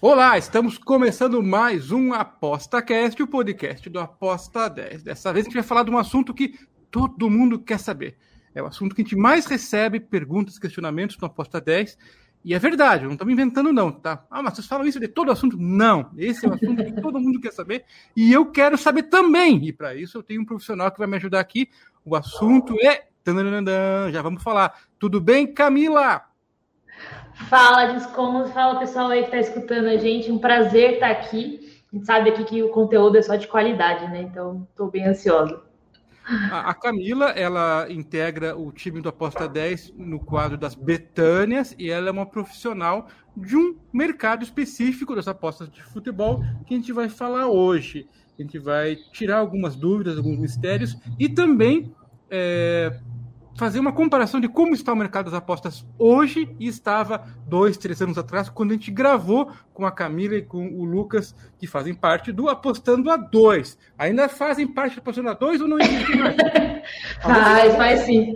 Olá, estamos começando mais um ApostaCast, o podcast do Aposta 10. Dessa vez a gente vai falar de um assunto que todo mundo quer saber. É o assunto que a gente mais recebe perguntas, questionamentos no Aposta 10 e é verdade, não estamos inventando, não, tá? Ah, mas vocês falam isso de todo assunto? Não, esse é o assunto que todo mundo quer saber e eu quero saber também. E para isso eu tenho um profissional que vai me ajudar aqui. O assunto é. Já vamos falar. Tudo bem, Camila? Fala, Descomos. Fala, pessoal aí que está escutando a gente. Um prazer estar aqui. A gente sabe aqui que o conteúdo é só de qualidade, né? Então, estou bem ansiosa. A, Camila, ela integra o time do Aposta 10 no quadro das Betânias e ela é uma profissional de um mercado específico das apostas de futebol que a gente vai falar hoje. A gente vai tirar algumas dúvidas, alguns mistérios e também é, fazer uma comparação de como está o mercado das apostas hoje e estava dois, três anos atrás, quando a gente gravou com a Camila e com o Lucas, que fazem parte do Apostando a Dois. Ainda fazem parte do Apostando a Dois ou não existe mais? faz, faz sim.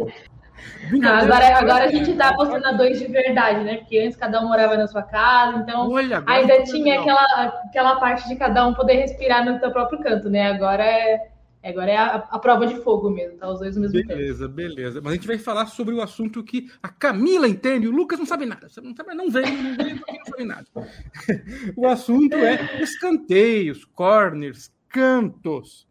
Não, agora, agora a gente está apostando a dois de verdade, né? Porque antes cada um morava na sua casa, então Olha, ainda tinha aquela, aquela parte de cada um poder respirar no seu próprio canto, né? Agora é Agora é a, a, prova de fogo mesmo, tá? Os dois ao mesmo beleza, tempo. Beleza, beleza. Mas a gente vai falar sobre o assunto que a Camila entende, o Lucas não sabe nada. Você não, sabe, não veio, não veio, não sabe nada. o assunto é escanteios, corners, cantos.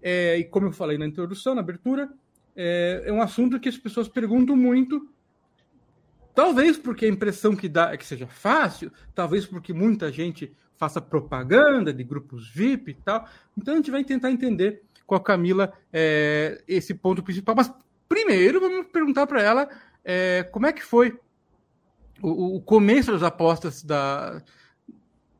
É, e como eu falei na introdução, na abertura, é, é um assunto que as pessoas perguntam muito. Talvez porque a impressão que dá é que seja fácil, talvez porque muita gente faça propaganda de grupos VIP e tal. Então a gente vai tentar entender com a Camila é, esse ponto principal. Mas primeiro vamos perguntar para ela é, como é que foi o, o, começo das apostas da,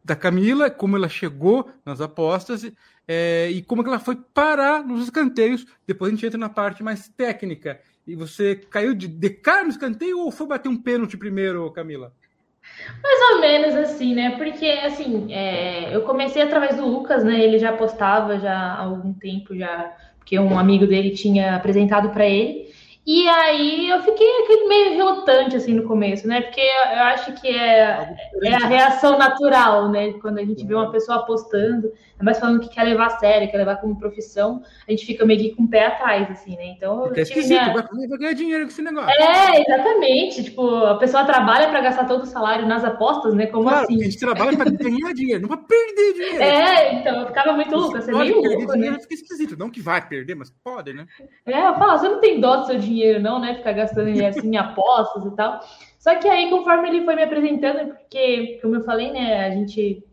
da Camila, como ela chegou nas apostas é, e como ela foi parar nos escanteios. Depois a gente entra na parte mais técnica. E você caiu de, de cara no escanteio ou foi bater um pênalti primeiro, Camila? Mais ou menos assim, né? Porque assim, é, eu comecei através do Lucas, né? Ele já postava já há algum tempo já, porque um amigo dele tinha apresentado para ele. E aí eu fiquei aquele meio relutante assim no começo, né? Porque eu acho que é, é a reação natural, né? Quando a gente vê uma pessoa apostando, mas falando que quer levar a sério, quer levar como profissão, a gente fica meio que com o pé atrás, assim, né? Então. É esquisito, minha... vai ganhar dinheiro com esse negócio. É, exatamente. Tipo, a pessoa trabalha para gastar todo o salário nas apostas, né? Como claro, assim? A gente trabalha para ganhar dinheiro, não para perder dinheiro. É, então eu ficava muito louca, você é meio louco, né? Fica esquisito, não que vai perder, mas pode, né? É, eu falo, você não tem dó do seu dinheiro dinheiro, não, né? Ficar gastando ele assim em apostas e tal. Só que aí, conforme ele foi me apresentando, porque, como eu falei, né, a gente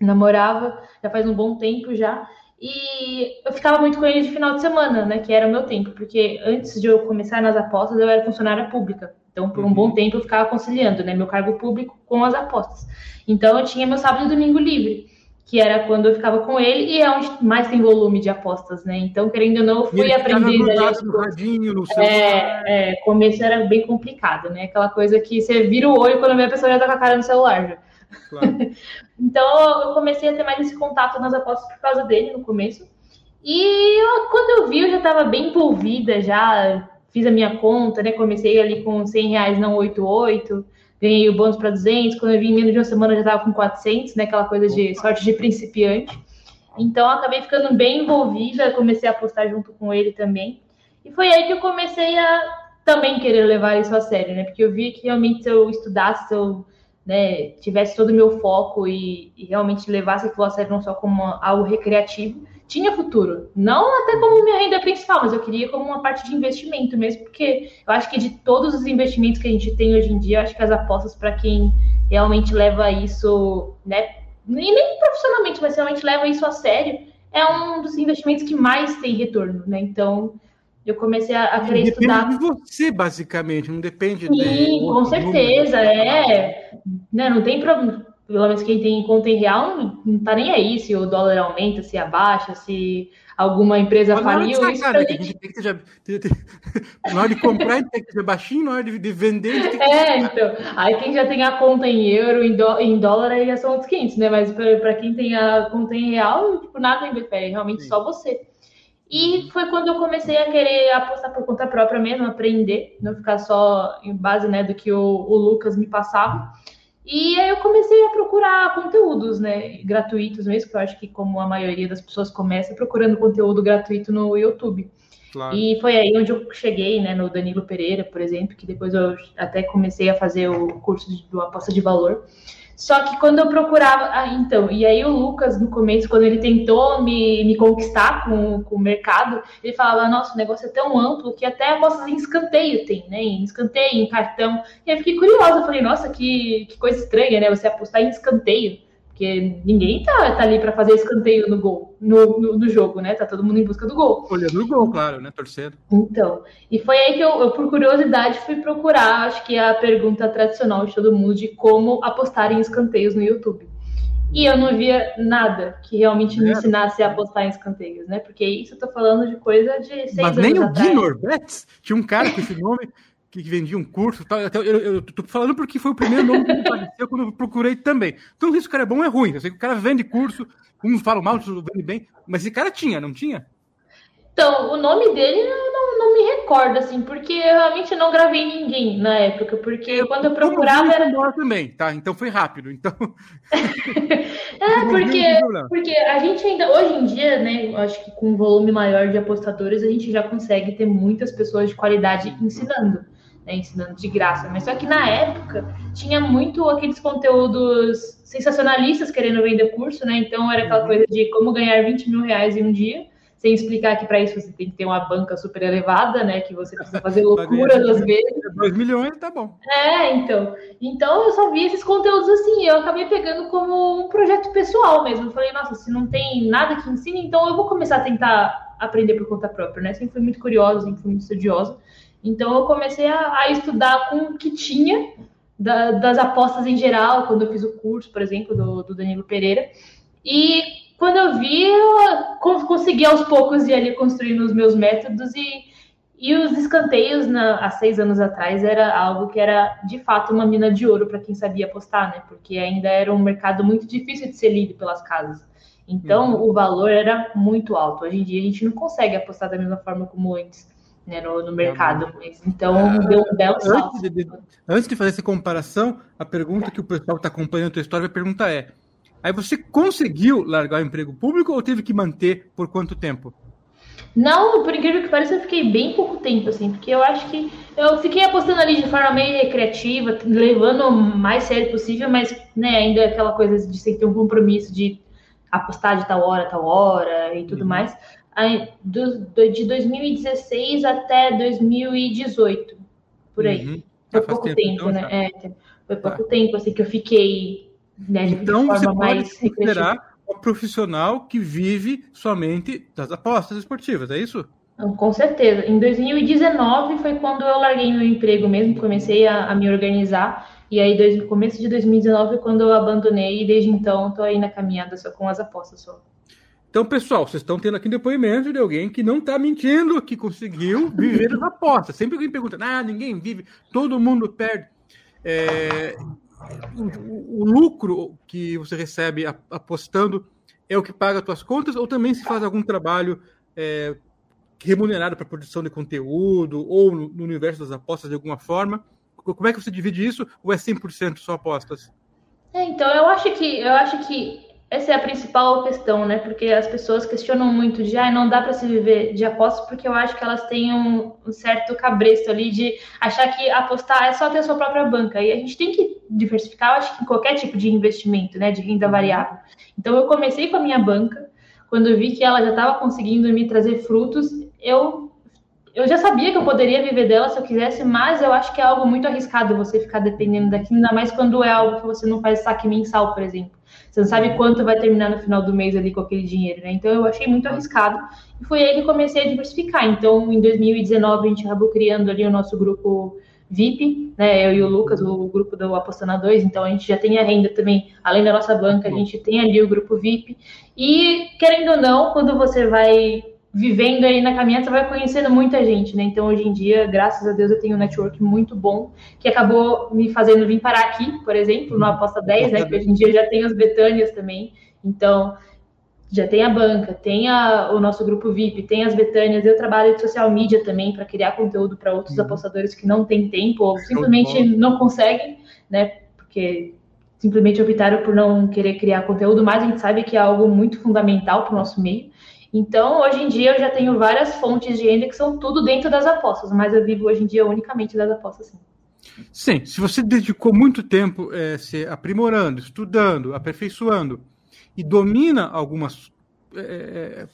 namorava já faz um bom tempo já. E eu ficava muito com ele de final de semana, né? Que era o meu tempo, porque antes de eu começar nas apostas, eu era funcionária pública. Então, por um uhum. bom tempo, eu ficava conciliando, né? Meu cargo público com as apostas. Então, eu tinha meu sábado e domingo livre que era quando eu ficava com ele, e é onde mais tem volume de apostas, né? Então, querendo ou não, eu fui aprendendo ali. No radinho, no é, é, começo era bem complicado, né? Aquela coisa que você vira o olho quando vê a pessoa já tá com a cara no celular. Já. Claro. então, eu comecei a ter mais esse contato nas apostas por causa dele no começo. E eu, quando eu vi, eu já estava bem envolvida, já fiz a minha conta, né? Comecei ali com 100 reais, não 88 ganhei o bônus para 200, quando eu vim em menos de uma semana já estava com 400, né, aquela coisa de sorte de principiante. Então, acabei ficando bem envolvida, comecei a apostar junto com ele também. E foi aí que eu comecei a também querer levar isso a sério, né? Porque eu vi que realmente se eu estudasse, se eu né, tivesse todo o meu foco e, e realmente levasse aquilo a sério não só como algo recreativo, tinha futuro. Não até como minha renda principal, mas eu queria como uma parte de investimento mesmo, porque eu acho que de todos os investimentos que a gente tem hoje em dia, eu acho que as apostas para quem realmente leva isso, né, nem, nem profissionalmente, mas realmente leva isso a sério, é um dos investimentos que mais tem retorno, né? Então, eu comecei a, a querer depende estudar. de você, basicamente, não depende Sim, de com certeza, é. Né, não tem problema pelo menos quem tem conta em real, não tá nem aí se o dólar aumenta, se abaixa, se alguma empresa Mas faliu. Isso pra gente... tem que ser, na hora de comprar, tem que ser baixinho, na hora de, de vender. Que... É, então. Aí quem já tem a conta em euro, em, do, em dólar, aí já são outros 500, né? Mas para quem tem a conta em real, tipo, nada é realmente Sim. só você. E foi quando eu comecei a querer apostar por conta própria mesmo, aprender, não ficar só em base né, do que o, o Lucas me passava. E aí eu comecei a procurar conteúdos, né, gratuitos mesmo, que eu acho que como a maioria das pessoas começa procurando conteúdo gratuito no YouTube. Claro. E foi aí onde eu cheguei, né, no Danilo Pereira, por exemplo, que depois eu até comecei a fazer o curso de, do aposta de valor. Só que quando eu procurava. Ah, então, e aí o Lucas, no começo, quando ele tentou me, me conquistar com, com o mercado, ele falava: Nossa, o negócio é tão amplo que até apostas em escanteio tem, né? Em escanteio, em cartão. E aí eu fiquei curiosa, falei: Nossa, que, que coisa estranha, né? Você apostar em escanteio. Porque ninguém tá, tá ali para fazer escanteio no gol, no, no, no, jogo, né? Tá todo mundo em busca do gol. Olhando o gol, claro, né? Torcendo. Então, e foi aí que eu, eu, por curiosidade, fui procurar, acho que é a pergunta tradicional de todo mundo de como apostar em escanteios no YouTube. E eu não via nada que realmente me é. ensinasse a apostar em escanteios, né? Porque isso eu tô falando de coisa de seis Mas nem o Gui Norberts tinha um cara com esse nome que vendia um curso. Tal. Eu, eu, eu, tô falando porque foi o primeiro nome que apareceu quando eu procurei também. Então, se o cara é bom ou é ruim. Eu sei que o cara vende curso, uns falam mal, outros vendem bem, mas esse cara tinha, não tinha? Então, o nome dele eu não, não me recordo, assim, porque eu realmente não gravei ninguém na época, porque quando eu procurava era. também, tá? Então foi rápido. Então. é, porque, porque a gente ainda, hoje em dia, né, acho que com um volume maior de apostadores, a gente já consegue ter muitas pessoas de qualidade ensinando né, ensinando de graça. Mas só que na época tinha muito aqueles conteúdos sensacionalistas querendo vender curso, né? Então era aquela coisa de como ganhar 20 mil reais em um dia, sem explicar que para isso você tem que ter uma banca super elevada, né? Que você precisa fazer loucuras às vezes. 2 milhões, tá bom. É, então. Então eu só vi esses conteúdos assim, eu acabei pegando como um projeto pessoal mesmo. Eu falei, nossa, se não tem nada que ensine, então eu vou começar a tentar aprender por conta própria, né? Sempre fui muito curiosa, sempre fui muito estudiosa. Então eu comecei a, a estudar com o que tinha da, das apostas em geral, quando eu fiz o curso, por exemplo, do, do Danilo Pereira. E quando eu vi, eu consegui aos poucos ir ali construindo os meus métodos e, e os escanteios na, há seis anos atrás era algo que era de fato uma mina de ouro para quem sabia apostar, né? Porque ainda era um mercado muito difícil de ser lido pelas casas. Então uhum. o valor era muito alto. Hoje em dia a gente não consegue apostar da mesma forma como antes né, no, no mercado. Mas, então, ah, deu um belo salto. Antes de, antes de, fazer essa comparação, a pergunta que o pessoal que está acompanhando a tua história vai perguntar é: aí você conseguiu largar o emprego público ou teve que manter por quanto tempo? Não, por incrível que pareça, eu fiquei bem pouco tempo, assim, porque eu acho que eu fiquei apostando ali de forma meio recreativa, levando o mais sério possível, mas né, ainda aquela coisa de ter um compromisso de apostar de tal hora, tal hora e tudo uhum. mais de 2016 até 2018, por aí. Uhum. Foi pouco tempo, tempo então, né? É, foi tá. pouco tá. tempo assim que eu fiquei né, então, de forma mais considerar o profissional que vive somente das apostas esportivas, é isso? Com certeza. Em 2019 foi quando eu larguei meu emprego mesmo, comecei a, a me organizar. E aí, no começo de 2019 quando eu abandonei, e desde então estou aí na caminhada só com as apostas só. Então, pessoal, vocês estão tendo aqui um depoimento de alguém que não está mentindo, que conseguiu viver das apostas. Sempre alguém pergunta, ah, ninguém vive, todo mundo perde. É, o, o, lucro que você recebe apostando é o que paga as suas contas ou também se faz algum trabalho é, remunerado para produção de conteúdo ou no, no, universo das apostas de alguma forma? Como é que você divide isso ou é 100% só apostas? É, então, eu acho que eu acho que essa é a principal questão, né? Porque as pessoas questionam muito de, ah, não dá para se viver de apostas, porque eu acho que elas têm um, um, certo cabresto ali de achar que apostar é só ter a sua própria banca. E a gente tem que diversificar, eu acho que em qualquer tipo de investimento, né? De renda variável. Então eu comecei com a minha banca, quando eu vi que ela já estava conseguindo me trazer frutos, eu eu já sabia que eu poderia viver dela se eu quisesse, mas eu acho que é algo muito arriscado você ficar dependendo daquilo, ainda mais quando é algo que você não faz saque mensal, por exemplo. Você não sabe quanto vai terminar no final do mês ali com aquele dinheiro, né? Então eu achei muito arriscado e foi aí que comecei a diversificar. Então em 2019 a gente acabou criando ali o nosso grupo VIP, né? Eu e o Lucas, o grupo do Apostando a 2, então a gente já tem a renda também, além da nossa banca, a gente tem ali o grupo VIP. E, querendo ou não, quando você vai vivendo aí na caminhada, você vai conhecendo muita gente, né? Então, hoje em dia, graças a Deus, eu tenho um network muito bom, que acabou me fazendo vir parar aqui, por exemplo, no Aposta 10, né? Que hoje em dia já tem as Betânias também. Então, já tem a banca, tem a, o nosso grupo VIP, tem as Betânias, eu trabalho de social media também para criar conteúdo para outros uhum. apostadores que não têm tempo ou simplesmente não conseguem, né? Porque simplesmente optaram por não querer criar conteúdo, mas a gente sabe que é algo muito fundamental para o nosso meio. Então, hoje em dia, eu já tenho várias fontes de renda que são tudo dentro das apostas, mas eu vivo hoje em dia unicamente das apostas, sim. Sim, se você dedicou muito tempo é, se aprimorando, estudando, aperfeiçoando e domina algumas é,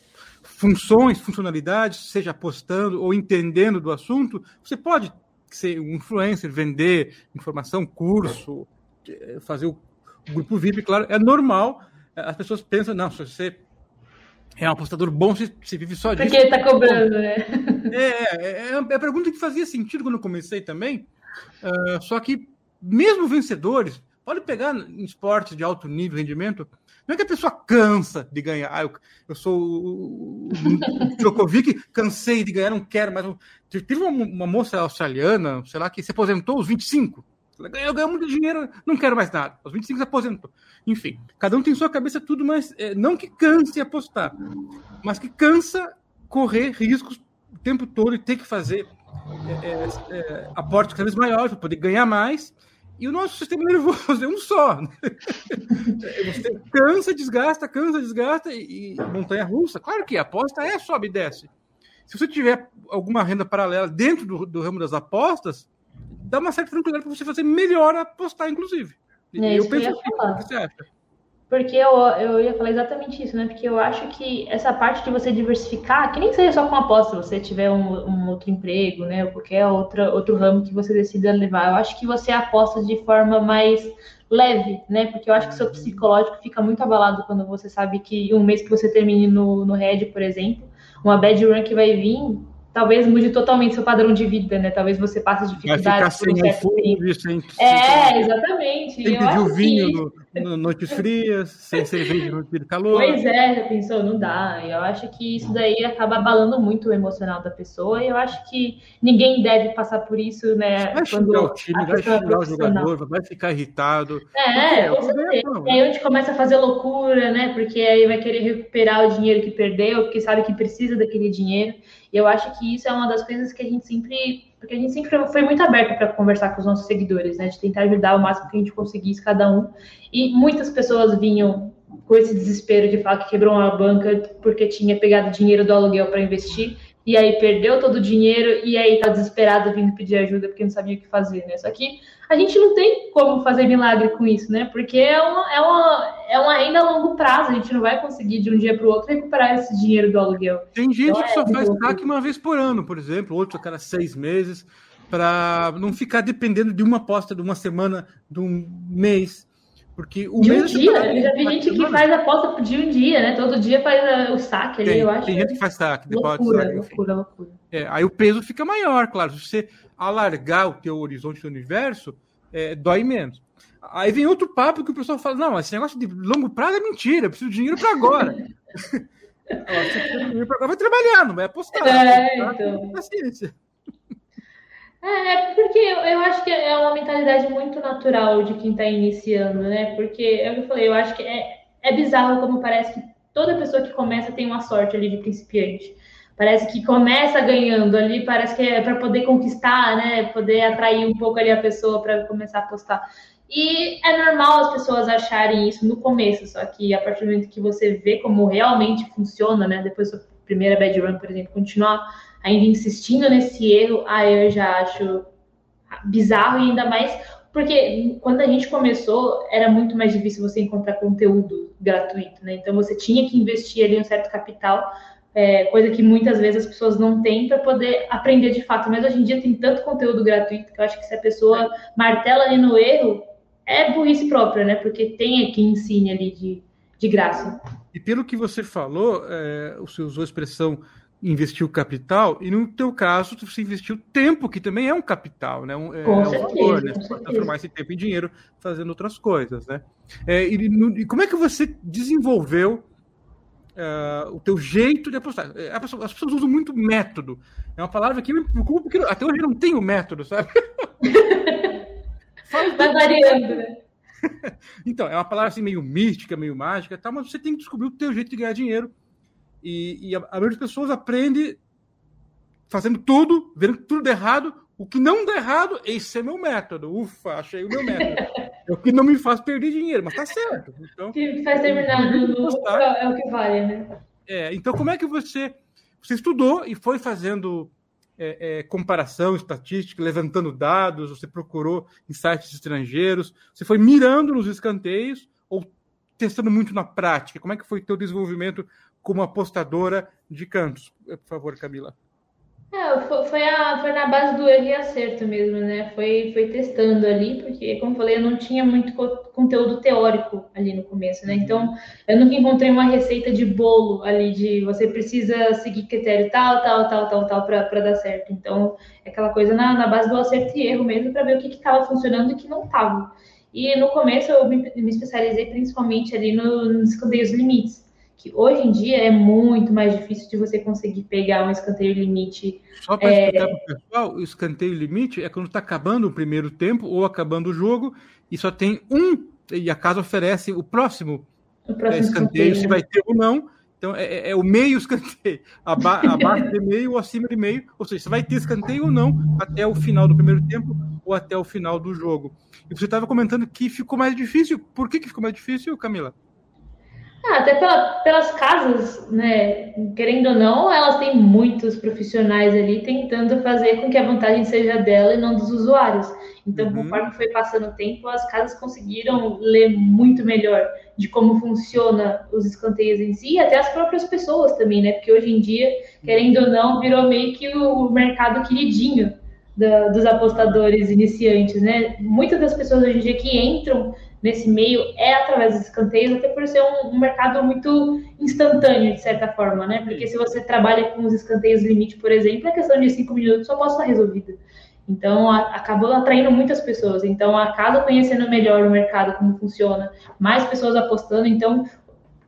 funções, funcionalidades, seja apostando ou entendendo do assunto, você pode ser um influencer, vender informação, curso, é, fazer o grupo VIP, claro, é normal. As pessoas pensam, não, se você é um apostador bom, você, você vive só disso. Porque ele tá cobrando, né? É, é, é, é a pergunta que fazia sentido quando eu comecei também. Uh, só que, mesmo vencedores, pode pegar em esportes de alto nível, rendimento, não é que a pessoa cansa de ganhar. Ah, eu, eu sou o, o Djokovic, cansei de ganhar, não quero mais. Teve uma, uma moça australiana, sei lá, que se aposentou aos 25. Ganhou, ganhou muito dinheiro, não quero mais nada. Aos 25 se aposentou. Enfim, cada um tem sua cabeça tudo, mas é, não que canse apostar, mas que cansa correr riscos o tempo todo e ter que fazer é, é, é aportes cada vez maiores para poder ganhar mais e o nosso sistema nervoso é um só. Né? Você cansa, desgasta, cansa, desgasta e, e montanha russa. Claro que a aposta é sobe e desce. Se você tiver alguma renda paralela dentro do, do ramo das apostas, dá uma certa tranquilidade para você fazer melhor apostar, inclusive. É eu penso assim, o que você acha? Porque eu, eu ia falar exatamente isso, né? Porque eu acho que essa parte de você diversificar, que nem seja só com aposta, se você tiver um, um, outro emprego, né? Ou qualquer outra, outro ramo que você decida levar, eu acho que você aposta de forma mais leve, né? Porque eu acho que seu psicológico fica muito abalado quando você sabe que um mês que você termine no, no Red, por exemplo, uma bad run que vai vir, talvez mude totalmente seu padrão de vida, né? Talvez você passe dificuldades por um certo tempo. Sem, é, exatamente. Sem pedir o vinho que... no noites frias, sem cerveja no de calor. Pois é, já pensou, não dá. Eu acho que isso daí acaba abalando muito o emocional da pessoa e eu acho que ninguém deve passar por isso, né? Vai xingar o time, vai é xingar o jogador, vai ficar irritado. É, com certeza. E aí a gente começa a fazer loucura, né? Porque aí vai querer recuperar o dinheiro que perdeu, porque sabe que precisa daquele dinheiro. E eu acho que isso é uma das coisas que a gente sempre. Porque a gente sempre foi muito aberto para conversar com os nossos seguidores, né? De tentar ajudar o máximo que a gente conseguisse cada um. E muitas pessoas vinham com esse desespero de falar que quebrou uma banca porque tinha pegado dinheiro do aluguel para investir e aí perdeu todo o dinheiro e aí tá desesperado vindo pedir ajuda porque não sabia o que fazer, né? Só que a gente não tem como fazer milagre com isso, né? Porque é uma, é uma, é uma renda a longo prazo, a gente não vai conseguir de um dia para o outro recuperar esse dinheiro do aluguel. Tem gente então, que é, só faz saque uma vez por ano, por exemplo, outro a cada seis meses, para não ficar dependendo de uma aposta de uma semana, de um mês. Porque o de um dia, eu já vi gente que faz aposta de um dia, né? Todo dia faz uh, o saque ali, tem, eu acho. Tem gente que faz saque, loucura, saque, loucura, loucura. É, aí o peso fica maior, claro. Se você alargar o teu horizonte do universo, é, dói menos. Aí vem outro papo que o pessoal fala: não, esse negócio de longo prazo é mentira, eu preciso de dinheiro para agora. dinheiro agora. Vai trabalhar, não vai apostar. É, então. Paciência. É, é, porque eu acho que é uma mentalidade muito natural de quem está iniciando, né? Porque, é eu falei, eu acho que é, é bizarro como parece que toda pessoa que começa tem uma sorte ali de principiante. Parece que começa ganhando ali, parece que é para poder conquistar, né? Poder atrair um pouco ali a pessoa para começar a apostar. E é normal as pessoas acharem isso no começo, só que a partir do momento que você vê como realmente funciona, né? Depois da primeira bad run, por exemplo, continuar ainda insistindo nesse erro, aí eu já acho bizarro e ainda mais porque quando a gente começou era muito mais difícil você encontrar conteúdo gratuito, né? Então você tinha que investir ali um certo capital, é, coisa que muitas vezes as pessoas não têm para poder aprender de fato. Mas hoje em dia tem tanto conteúdo gratuito que eu acho que se a pessoa martela ali no erro, é burrice própria, né? Porque tem aqui ensine ali de, de graça. E pelo que você falou, é, você usou a expressão investiu capital, e no teu caso, você investiu tempo, que também é um capital, né? Um, é, é um valor, né? Você pode transformar esse tempo em dinheiro fazendo outras coisas, né? É, e, no, e, como é que você desenvolveu uh, o teu jeito de apostar? É, as pessoas usam muito método. É uma palavra que me preocupa, porque até hoje eu não tenho método, sabe? Vai variando, né? então, é uma palavra assim meio mística, meio mágica, tá? mas você tem que descobrir o teu jeito de ganhar dinheiro e, e a, a maioria das pessoas aprende fazendo tudo, vendo tudo errado. O que não dá errado, esse é meu método. Ufa, achei o meu método. é o que não me faz perder dinheiro, mas tá certo. Então, o que faz terminar no lucro é o que vale, né? É, então como é que você você estudou e foi fazendo é, é, comparação estatística, levantando dados, você procurou em sites estrangeiros, você foi mirando nos escanteios ou testando muito na prática? Como é que foi o teu desenvolvimento como apostadora de cantos. Por favor, Camila. É, foi, a, foi na base do erro e acerto mesmo, né? Foi, foi testando ali, porque, como eu falei, eu não tinha muito conteúdo teórico ali no começo, né? Então, eu nunca encontrei uma receita de bolo ali, de você precisa seguir critério tal, tal, tal, tal, tal, para dar certo. Então, é aquela coisa na, na base do acerto e erro mesmo, para ver o que estava funcionando e o que não estava. E no começo, eu me, me especializei principalmente ali no, nos escandeios limites que hoje em dia é muito mais difícil de você conseguir pegar um escanteio limite. Só para é... explicar para o pessoal, o escanteio limite é quando está acabando o primeiro tempo ou acabando o jogo e só tem um, e a casa oferece o próximo, o próximo é, escanteio, escanteio, se vai ter ou não. Então é, é, é o meio escanteio, aba abaixo de meio ou acima de meio, ou seja, você vai ter escanteio ou não até o final do primeiro tempo ou até o final do jogo. E você estava comentando que ficou mais difícil. Por que, que ficou mais difícil, Camila? Ah, até pela, pelas casas, né? Querendo ou não, elas têm muitos profissionais ali tentando fazer com que a vantagem seja dela e não dos usuários. Então, uhum. conforme foi passando o tempo, as casas conseguiram ler muito melhor de como funciona os escanteios em si, e até as próprias pessoas também, né? Porque hoje em dia, querendo ou não, virou meio que o mercado queridinho da, dos apostadores iniciantes, né? Muitas das pessoas hoje em dia que entram nesse meio é através dos escanteios, até por ser um, um, mercado muito instantâneo, de certa forma, né? Porque se você trabalha com os escanteios limite, por exemplo, é questão de cinco minutos só pode estar resolvida. Então, a, acabou atraindo muitas pessoas. Então, a casa conhecendo melhor o mercado, como funciona, mais pessoas apostando. Então,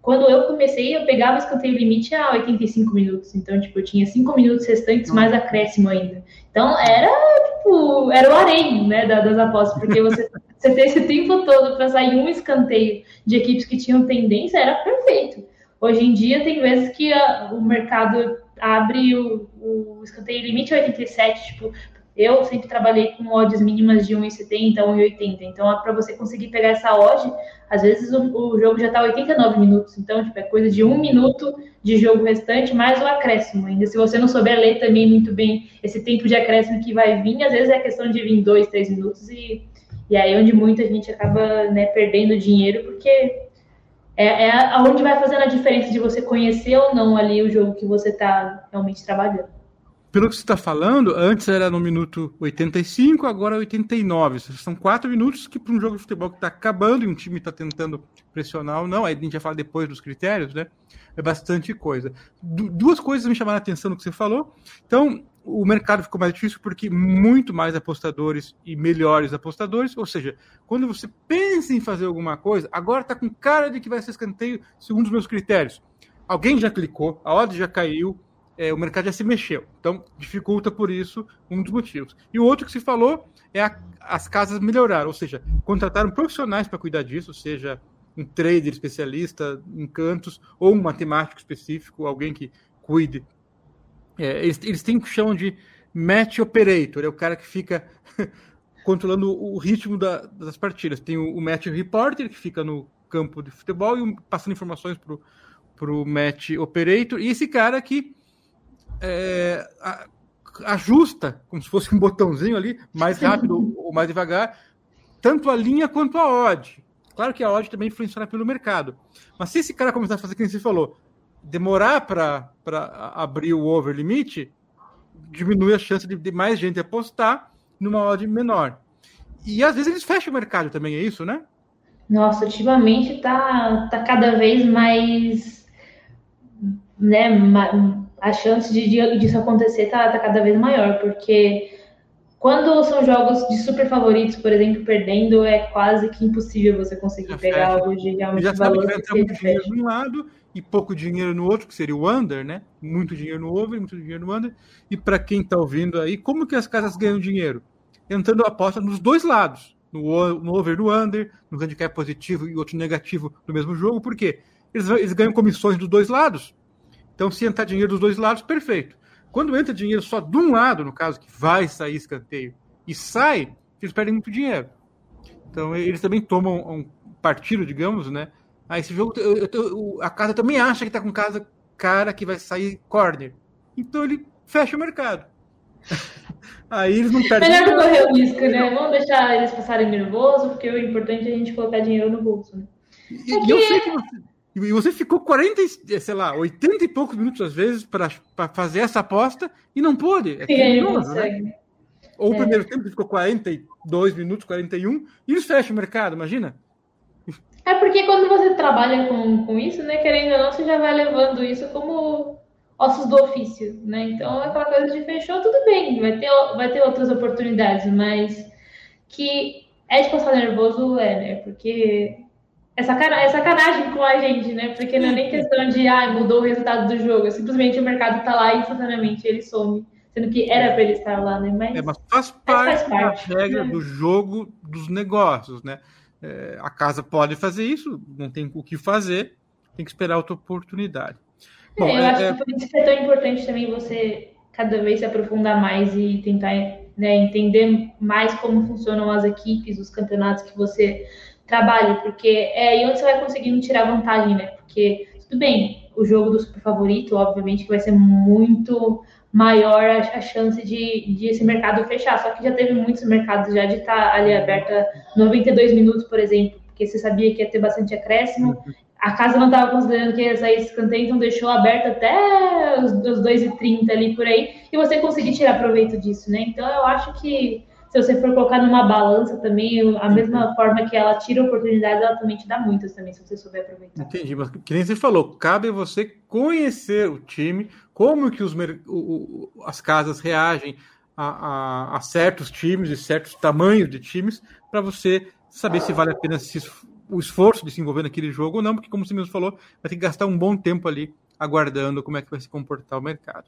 quando eu comecei, eu pegava o escanteio limite a 85 minutos. Então, tipo, eu tinha 5 minutos restantes, mais acréscimo ainda. Então, era, tipo, era o harém, né, das apostas, porque você, você ter esse tempo todo para sair um escanteio de equipes que tinham tendência, era perfeito. Hoje em dia, tem vezes que a, o mercado abre o, o escanteio limite a 87, tipo, eu sempre trabalhei com odds mínimas de 1,70, 1,80. Então, para você conseguir pegar essa odd, às vezes o, o jogo já está 89 minutos. Então, tipo, é coisa de um minuto de jogo restante, mais o acréscimo. Ainda se você não souber ler também muito bem esse tempo de acréscimo que vai vir, às vezes é questão de vir dois, três minutos. E, e aí é onde muita gente acaba né, perdendo dinheiro, porque é, é onde vai fazendo a diferença de você conhecer ou não ali o jogo que você está realmente trabalhando pelo que você está falando, antes era no minuto 85, agora é 89. São quatro minutos que para um jogo de futebol que está acabando e um time está tentando pressionar ou não, aí a gente vai falar depois dos critérios, né? É bastante coisa. Du duas coisas me chamaram a atenção no que você falou. Então, o mercado ficou mais difícil porque muito mais apostadores e melhores apostadores, ou seja, quando você pensa em fazer alguma coisa, agora está com cara de que vai ser escanteio segundo os meus critérios. Alguém já clicou, a odd já caiu, é, o mercado já se mexeu. Então, dificulta por isso um dos motivos. E o outro que se falou é a, as casas melhoraram, ou seja, contrataram profissionais para cuidar disso, seja um trader especialista em cantos ou um matemático específico, alguém que cuide. É, eles, eles têm o que chamam de match operator, é o cara que fica controlando o ritmo da, das partidas. Tem o, o match reporter, que fica no campo de futebol e passando informações para o match operator, e esse cara que é, ajusta, como se fosse um botãozinho ali, mais rápido ou mais devagar, tanto a linha quanto a odd. Claro que a odd também influencia pelo mercado. Mas se esse cara começar a fazer o que você falou, demorar para abrir o over limite, diminui a chance de, de, mais gente apostar numa odd menor. E às vezes eles fecham o mercado também, é isso, né? Nossa, ultimamente tá, tá cada vez mais, né, a chance de, disso acontecer tá, tá cada vez maior, porque quando são jogos de super favoritos, por exemplo, perdendo, é quase que impossível você conseguir já pegar fecha. algo de realmente já valor. Já sabe que vai muito dinheiro de um lado e pouco dinheiro no outro, que seria o under, né? Muito dinheiro no over, muito dinheiro no under. E para quem está ouvindo aí, como que as casas ganham dinheiro? Entrando a aposta nos dois lados, no, no over no under, no handicap positivo e outro negativo do mesmo jogo, por quê? Eles, eles ganham comissões dos dois lados. Então, se entrar dinheiro dos dois lados, perfeito. Quando entra dinheiro só de um lado, no caso, que vai sair escanteio, e sai, eles perdem muito dinheiro. Então, eles também tomam um partido, digamos, né? Ah, esse jogo, eu, eu, a casa também acha que está com casa cara que vai sair corner. Então, ele fecha o mercado. Aí eles não perdem. Melhor não correr o risco, né? Vamos deixar eles passarem nervoso, porque o importante é a gente colocar dinheiro no bolso, né? E, é que... eu sei que você, e você ficou 40, sei lá, 80 e poucos minutos às vezes para fazer essa aposta e não pôde. É criminoso, né? Ou o é. primeiro tempo ficou 42 minutos, 41, e eles fecham o mercado, imagina? É porque quando você trabalha com, com isso, né, querendo ou não, você já vai levando isso como ossos do ofício, né? Então, aquela coisa de fechou, tudo bem, vai ter, vai ter outras oportunidades, mas que é de passar nervoso, é, né? Porque é, sacana, é sacanagem com a gente, né? Porque não é nem questão de, ah, mudou o resultado do jogo. É simplesmente o mercado tá lá e instantaneamente ele some. Sendo que era para ele estar lá, né? Mas, é, mas faz parte, faz parte da regra né? do jogo dos negócios, né? É, a casa pode fazer isso, não tem o que fazer, tem que esperar outra oportunidade. É, Bom, eu é, acho é que por isso que é tão importante também você cada vez se aprofundar mais e tentar né, entender mais como funcionam as equipes, os campeonatos que você trabalho, porque é aí onde você vai conseguindo tirar vantagem, né? Porque, tudo bem, o jogo do super favorito, obviamente, que vai ser muito maior a, chance de, de esse mercado fechar. Só que já teve muitos mercados já de estar tá ali aberta 92 minutos, por exemplo, porque você sabia que ia ter bastante acréscimo. A casa não estava considerando que ia sair escanteio, então deixou aberto até os, os 2,30 ali por aí, e você conseguir tirar proveito disso, né? Então eu acho que se você for colocar numa balança também, a mesma forma que ela tira oportunidades, ela também te dá muitas também, se você souber aproveitar. Entendi, mas que nem você falou, cabe você conhecer o time, como que os, o, as casas reagem a, a, a, certos times e certos tamanhos de times, para você saber se vale a pena se, o esforço de se envolver naquele jogo ou não, porque como você mesmo falou, vai ter que gastar um bom tempo ali aguardando como é que vai se comportar o mercado.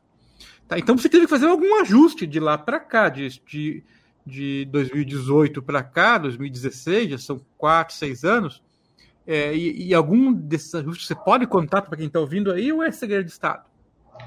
Tá, então você teve que fazer algum ajuste de lá para cá, de, de de 2018 para cá, 2016, já são quatro, seis anos, é, e, e, algum desses ajustes você pode contar para quem está ouvindo aí ou é segredo de Estado?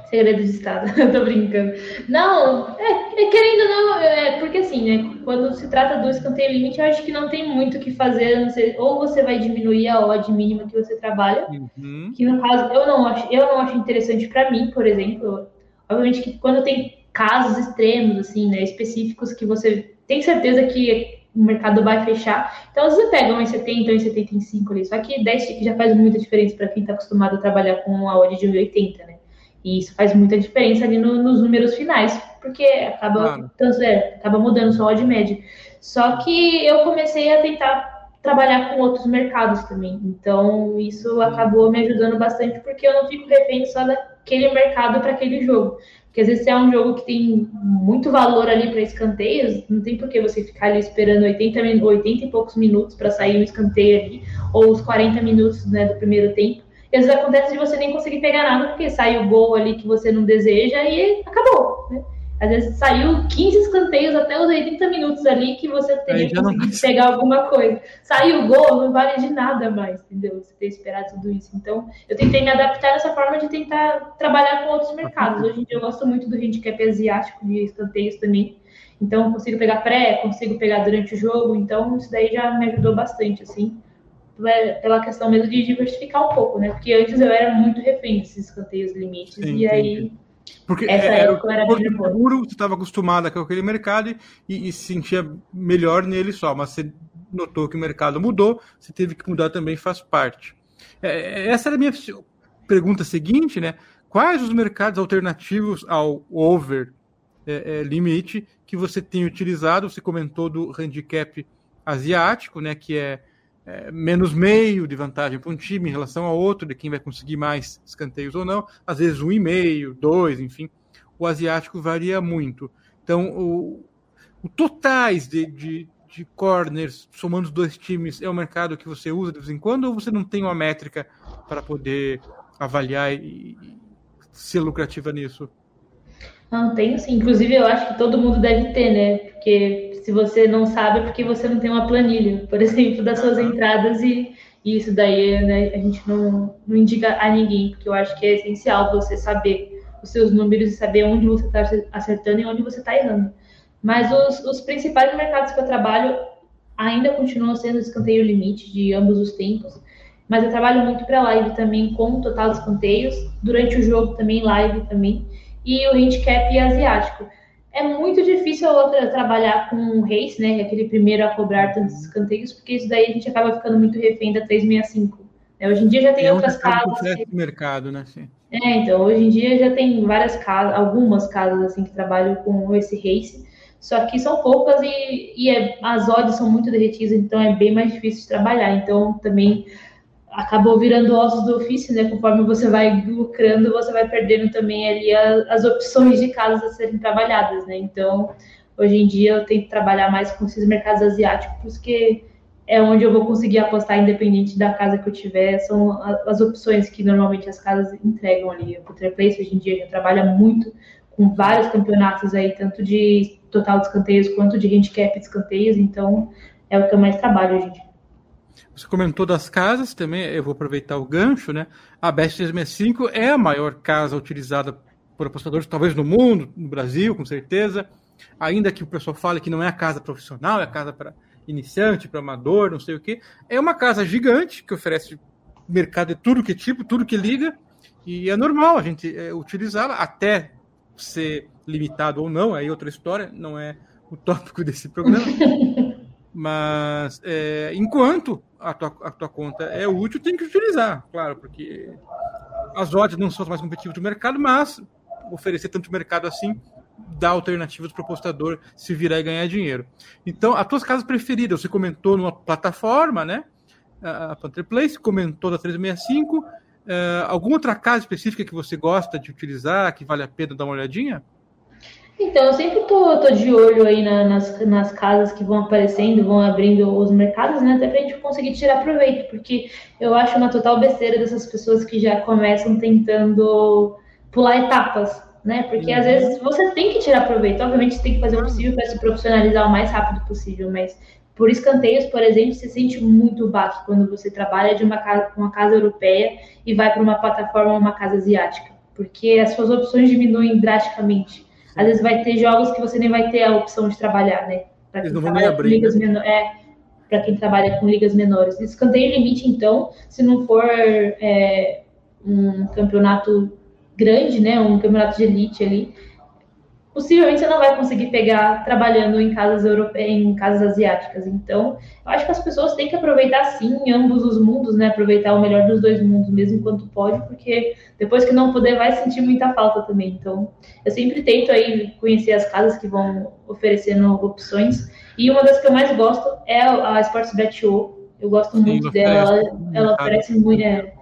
Segredo de Estado, eu tô brincando. Não, é, é, querendo não, é, porque assim, né, quando se trata do escanteio limite, eu acho que não tem muito o que fazer, sei, ou você vai diminuir a odd mínima que você trabalha, uhum. que no caso eu não acho, eu não acho interessante para mim, por exemplo, obviamente que quando tem casos extremos, assim, né, específicos que você tem certeza que o mercado vai fechar. Então, às vezes pega um em 70, um em 75 ali. Só que 10 tickets já faz muita diferença para quem está acostumado a trabalhar com a odd de 1,80, né? E isso faz muita diferença ali no, nos números finais, porque acaba, tanto, é, acaba mudando só a odd média. Só que eu comecei a tentar trabalhar com outros mercados também. Então, isso acabou me ajudando bastante, porque eu não fico refém só daquele mercado para aquele jogo. Porque às vezes é um jogo que tem muito valor ali para escanteios, não tem por que você ficar ali esperando 80, 80 e poucos minutos para sair um escanteio ali, ou os 40 minutos né, do primeiro tempo. E às vezes acontece de você nem conseguir pegar nada, porque sai o gol ali que você não deseja e acabou. Né? Às vezes saiu 15 escanteios até os 80 minutos ali que você teria conseguido pegar alguma coisa. Saiu o gol, não vale de nada mais, entendeu? Você ter esperado tudo isso. Então, eu tentei me adaptar nessa forma de tentar trabalhar com outros mercados. Hoje em dia eu gosto muito do handicap asiático de escanteios também. Então, consigo pegar pré, consigo pegar durante o jogo. Então, isso daí já me ajudou bastante, assim pela questão mesmo de diversificar um pouco, né? Porque antes eu era muito refém desses escanteios limites, Sim, e aí porque Essa era, era seguro, você estava acostumada com aquele mercado e, e, se sentia melhor nele só, mas você notou que o mercado mudou, você teve que mudar também, faz parte. É, essa era a minha pergunta seguinte, né? Quais os mercados alternativos ao over é, é, limite que você tem utilizado? Você comentou do handicap asiático, né? Que é é, menos meio de vantagem para um time em relação ao outro, de quem vai conseguir mais escanteios ou não, às vezes um e meio, dois, enfim. O asiático varia muito. Então, o, o totais de, de, de corners, somando os dois times, é o mercado que você usa de vez em quando, ou você não tem uma métrica para poder avaliar e, e ser lucrativa nisso? Não, tenho sim. Inclusive, eu acho que todo mundo deve ter, né? Porque se você não sabe, é porque você não tem uma planilha, por exemplo, das suas entradas e, e isso daí né, a gente não, não indica a ninguém, porque eu acho que é essencial você saber os seus números e saber onde você está acertando e onde você está errando. Mas os, os principais mercados que eu trabalho ainda continuam sendo escanteio limite de ambos os tempos, mas eu trabalho muito para live também com total escanteios, durante o jogo também live também e o handicap asiático. É muito difícil trabalhar com o race, né? É aquele primeiro a cobrar tantos escanteios, porque isso daí a gente acaba ficando muito refém da 365. Né? Hoje em dia já tem é outras casas. Que... mercado, né? Sim. É, então, hoje em dia já tem várias casas, algumas casas assim que trabalham com esse race, só que são poucas e, e é, as odds são muito derretidas, então é bem mais difícil de trabalhar. Então, também acabou virando ossos do ofício, né? Conforme você vai lucrando, você vai perdendo também ali a, as opções de casas a serem trabalhadas, né? Então, hoje em dia eu tento trabalhar mais com esses mercados asiáticos, porque é onde eu vou conseguir apostar, independente da casa que eu tiver, são as opções que normalmente as casas entregam ali. O Place hoje em dia já trabalha muito com vários campeonatos aí, tanto de total de escanteios quanto de handicap de escanteios, então é o que eu mais trabalho hoje em dia. Você comentou das casas também, eu vou aproveitar o gancho, né? A Best 365 é a maior casa utilizada por apostadores, talvez no mundo, no Brasil, com certeza. Ainda que o pessoal fale que não é a casa profissional, é a casa para iniciante, para amador, não sei o quê. É uma casa gigante que oferece mercado de tudo que é tipo, tudo que liga, e é normal a gente é, utilizá-la até ser limitado ou não, aí outra história, não é o tópico desse programa. Mas é, enquanto a tua, a tua conta é útil, tem que utilizar, claro, porque as odds não são as mais competitivas do mercado, mas oferecer tanto mercado assim dá alternativas para o apostador se virar e ganhar dinheiro. Então, as tuas casas preferidas, você comentou numa plataforma, né? A Panther Place, comentou da 365. Uh, é, alguma outra casa específica que você gosta de utilizar, que vale a pena dar uma olhadinha? Então, eu sempre tô, tô de olho aí na, nas, nas casas que vão aparecendo, vão abrindo os mercados, né? Até pra gente conseguir tirar proveito, porque eu acho uma total besteira dessas pessoas que já começam tentando pular etapas, né? Porque uhum. às vezes você tem que tirar proveito. Obviamente, você tem que fazer o possível para se profissionalizar o mais rápido possível, mas por escanteios, por exemplo, você sente muito baixo quando você trabalha de uma casa, uma casa europeia e vai para uma plataforma, uma casa asiática, porque as suas opções diminuem drasticamente. Às vezes vai ter jogos que você nem vai ter a opção de trabalhar, né? Para quem trabalha abrir, com ligas né? menores. É, para quem trabalha com ligas menores. Escanteio limite, então, se não for é, um campeonato grande, né? Um campeonato de elite ali, possivelmente você não vai conseguir pegar trabalhando em casas europeias, em casas asiáticas. Então, eu acho que as pessoas têm que aproveitar sim ambos os mundos, né? Aproveitar o melhor dos dois mundos mesmo enquanto pode, porque depois que não puder vai sentir muita falta também. Então, eu sempre tento aí conhecer as casas que vão oferecendo opções. E uma das que eu mais gosto é a Sportsbet.io. Eu gosto sim, muito dela. Ela, ela oferece muito, é,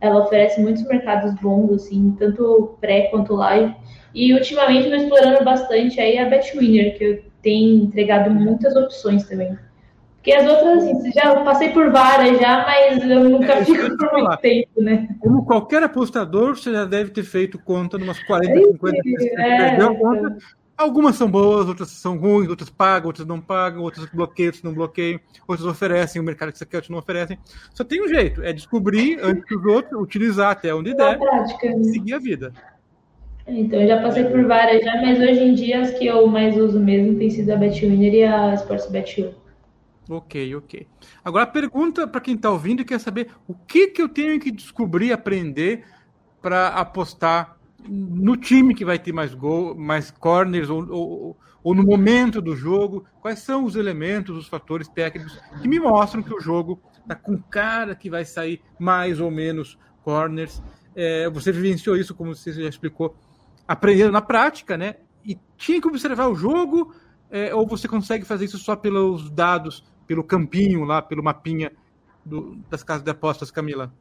ela oferece muitos mercados bons assim, tanto pré quanto live. E ultimamente eu explorando bastante aí a Betwinner, que tem entregado muitas opções também. Porque as outras, assim, já passei por várias já, mas eu nunca é, fico por muito tempo, né? Como qualquer apostador, você já deve ter feito conta umas 40, é 50, 60, é, perdeu conta. Algumas são boas, outras são ruins, outras pagam, outras não pagam, outras bloqueiam, outras não bloqueiam, outras oferecem o mercado que você quer, outras não oferecem. Só tem um jeito, é descobrir antes que os outros, utilizar até onde der, prática, né? seguir a vida. Então, eu já passei por várias já, mas hoje em dia as que eu mais uso mesmo tem sido a Betwinner e a Sportsbet Ok, ok. Agora a pergunta para quem está ouvindo quer saber o que, que eu tenho que descobrir, aprender para apostar no time que vai ter mais gol, mais corners ou, ou, ou, no momento do jogo, quais são os elementos, os fatores técnicos que me mostram que o jogo está com cara que vai sair mais ou menos corners. É, você vivenciou isso, como você já explicou, aprendendo na prática, né? E tinha que observar o jogo, é, ou você consegue fazer isso só pelos dados, pelo campinho lá, pelo mapinha do, das casas de apostas, Camila?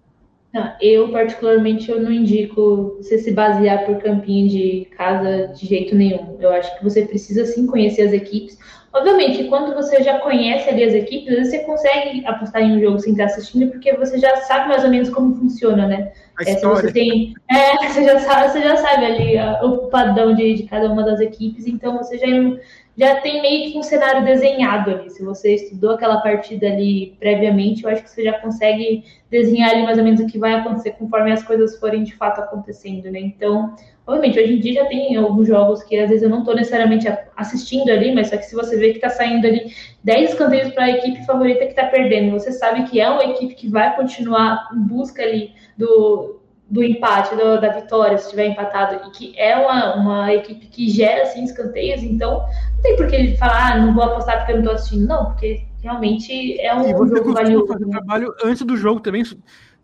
eu, particularmente, eu não indico você se basear por campinho de casa de jeito nenhum. Eu acho que você precisa sim conhecer as equipes. Obviamente, quando você já conhece ali as equipes, você consegue apostar em um jogo sem estar assistindo, porque você já sabe mais ou menos como funciona, né? É, você tem, é, você já sabe, você já sabe ali o padrão de, de cada uma das equipes, então você já já tem meio que um cenário desenhado ali. Se você estudou aquela partida ali previamente, eu acho que você já consegue desenhar ali mais ou menos o que vai acontecer conforme as coisas forem de fato acontecendo, né? Então, obviamente, hoje em dia já tem alguns jogos que às vezes eu não estou necessariamente assistindo ali, mas só que se você vê que está saindo ali 10 escanteios para a equipe favorita que está perdendo, você sabe que é uma equipe que vai continuar em busca ali do, do empate, do, da vitória, se estiver empatado, e que é uma, uma equipe que gera assim, escanteios, então não tem por que ele falar, ah, não vou apostar porque eu não estou assistindo, não, porque realmente é um, e você jogo valioso. fazer né? trabalho antes do jogo também,